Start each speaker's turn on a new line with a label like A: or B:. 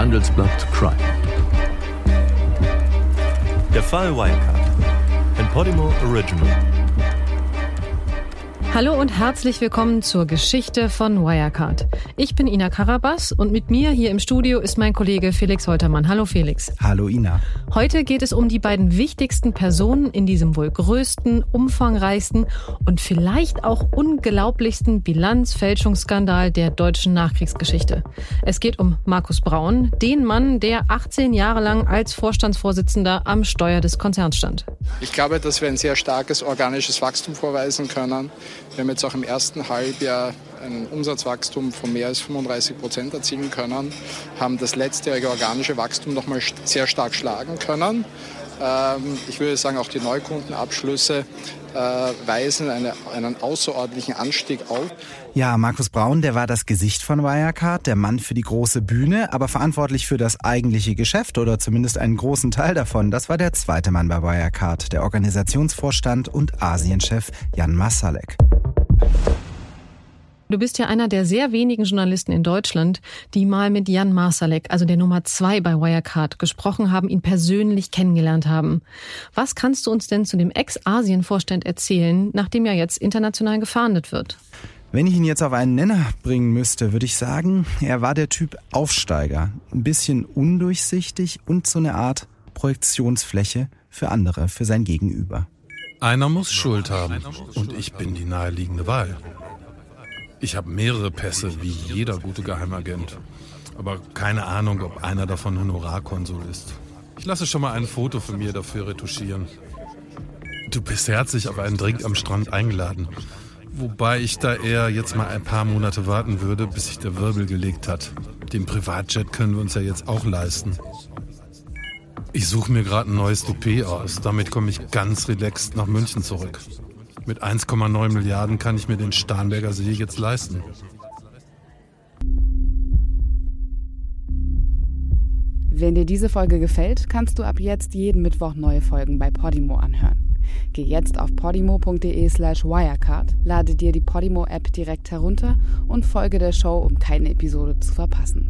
A: Handelsblatt Crime.
B: Der Fall Wirecard. Ein Podimo Original.
C: Hallo und herzlich willkommen zur Geschichte von Wirecard. Ich bin Ina Karabas und mit mir hier im Studio ist mein Kollege Felix Holtermann. Hallo Felix.
D: Hallo Ina.
C: Heute geht es um die beiden wichtigsten Personen in diesem wohl größten, umfangreichsten und vielleicht auch unglaublichsten Bilanzfälschungsskandal der deutschen Nachkriegsgeschichte. Es geht um Markus Braun, den Mann, der 18 Jahre lang als Vorstandsvorsitzender am Steuer des Konzerns stand.
E: Ich glaube, dass wir ein sehr starkes organisches Wachstum vorweisen können. Wir haben jetzt auch im ersten Halbjahr ein Umsatzwachstum von mehr als 35 Prozent erzielen können, haben das letztjährige organische Wachstum noch mal sehr stark schlagen können. Ähm, ich würde sagen, auch die Neukundenabschlüsse äh, weisen eine, einen außerordentlichen Anstieg auf.
D: Ja, Markus Braun, der war das Gesicht von Wirecard, der Mann für die große Bühne, aber verantwortlich für das eigentliche Geschäft oder zumindest einen großen Teil davon. Das war der zweite Mann bei Wirecard, der Organisationsvorstand und Asienchef Jan Masalek.
C: Du bist ja einer der sehr wenigen Journalisten in Deutschland, die mal mit Jan Marsalek, also der Nummer zwei bei Wirecard, gesprochen haben, ihn persönlich kennengelernt haben. Was kannst du uns denn zu dem Ex-Asien-Vorstand erzählen, nachdem ja jetzt international gefahndet wird?
D: Wenn ich ihn jetzt auf einen Nenner bringen müsste, würde ich sagen, er war der Typ Aufsteiger. Ein bisschen undurchsichtig und so eine Art Projektionsfläche für andere, für sein Gegenüber.
F: Einer muss Schuld haben und ich bin die naheliegende Wahl. Ich habe mehrere Pässe, wie jeder gute Geheimagent. Aber keine Ahnung, ob einer davon Honorarkonsul ist. Ich lasse schon mal ein Foto von mir dafür retuschieren. Du bist herzlich auf einen Drink am Strand eingeladen. Wobei ich da eher jetzt mal ein paar Monate warten würde, bis sich der Wirbel gelegt hat. Den Privatjet können wir uns ja jetzt auch leisten. Ich suche mir gerade ein neues DP aus. Damit komme ich ganz relaxed nach München zurück. Mit 1,9 Milliarden kann ich mir den Starnberger See jetzt leisten.
G: Wenn dir diese Folge gefällt, kannst du ab jetzt jeden Mittwoch neue Folgen bei Podimo anhören. Geh jetzt auf podimo.de slash wirecard, lade dir die Podimo-App direkt herunter und folge der Show, um keine Episode zu verpassen.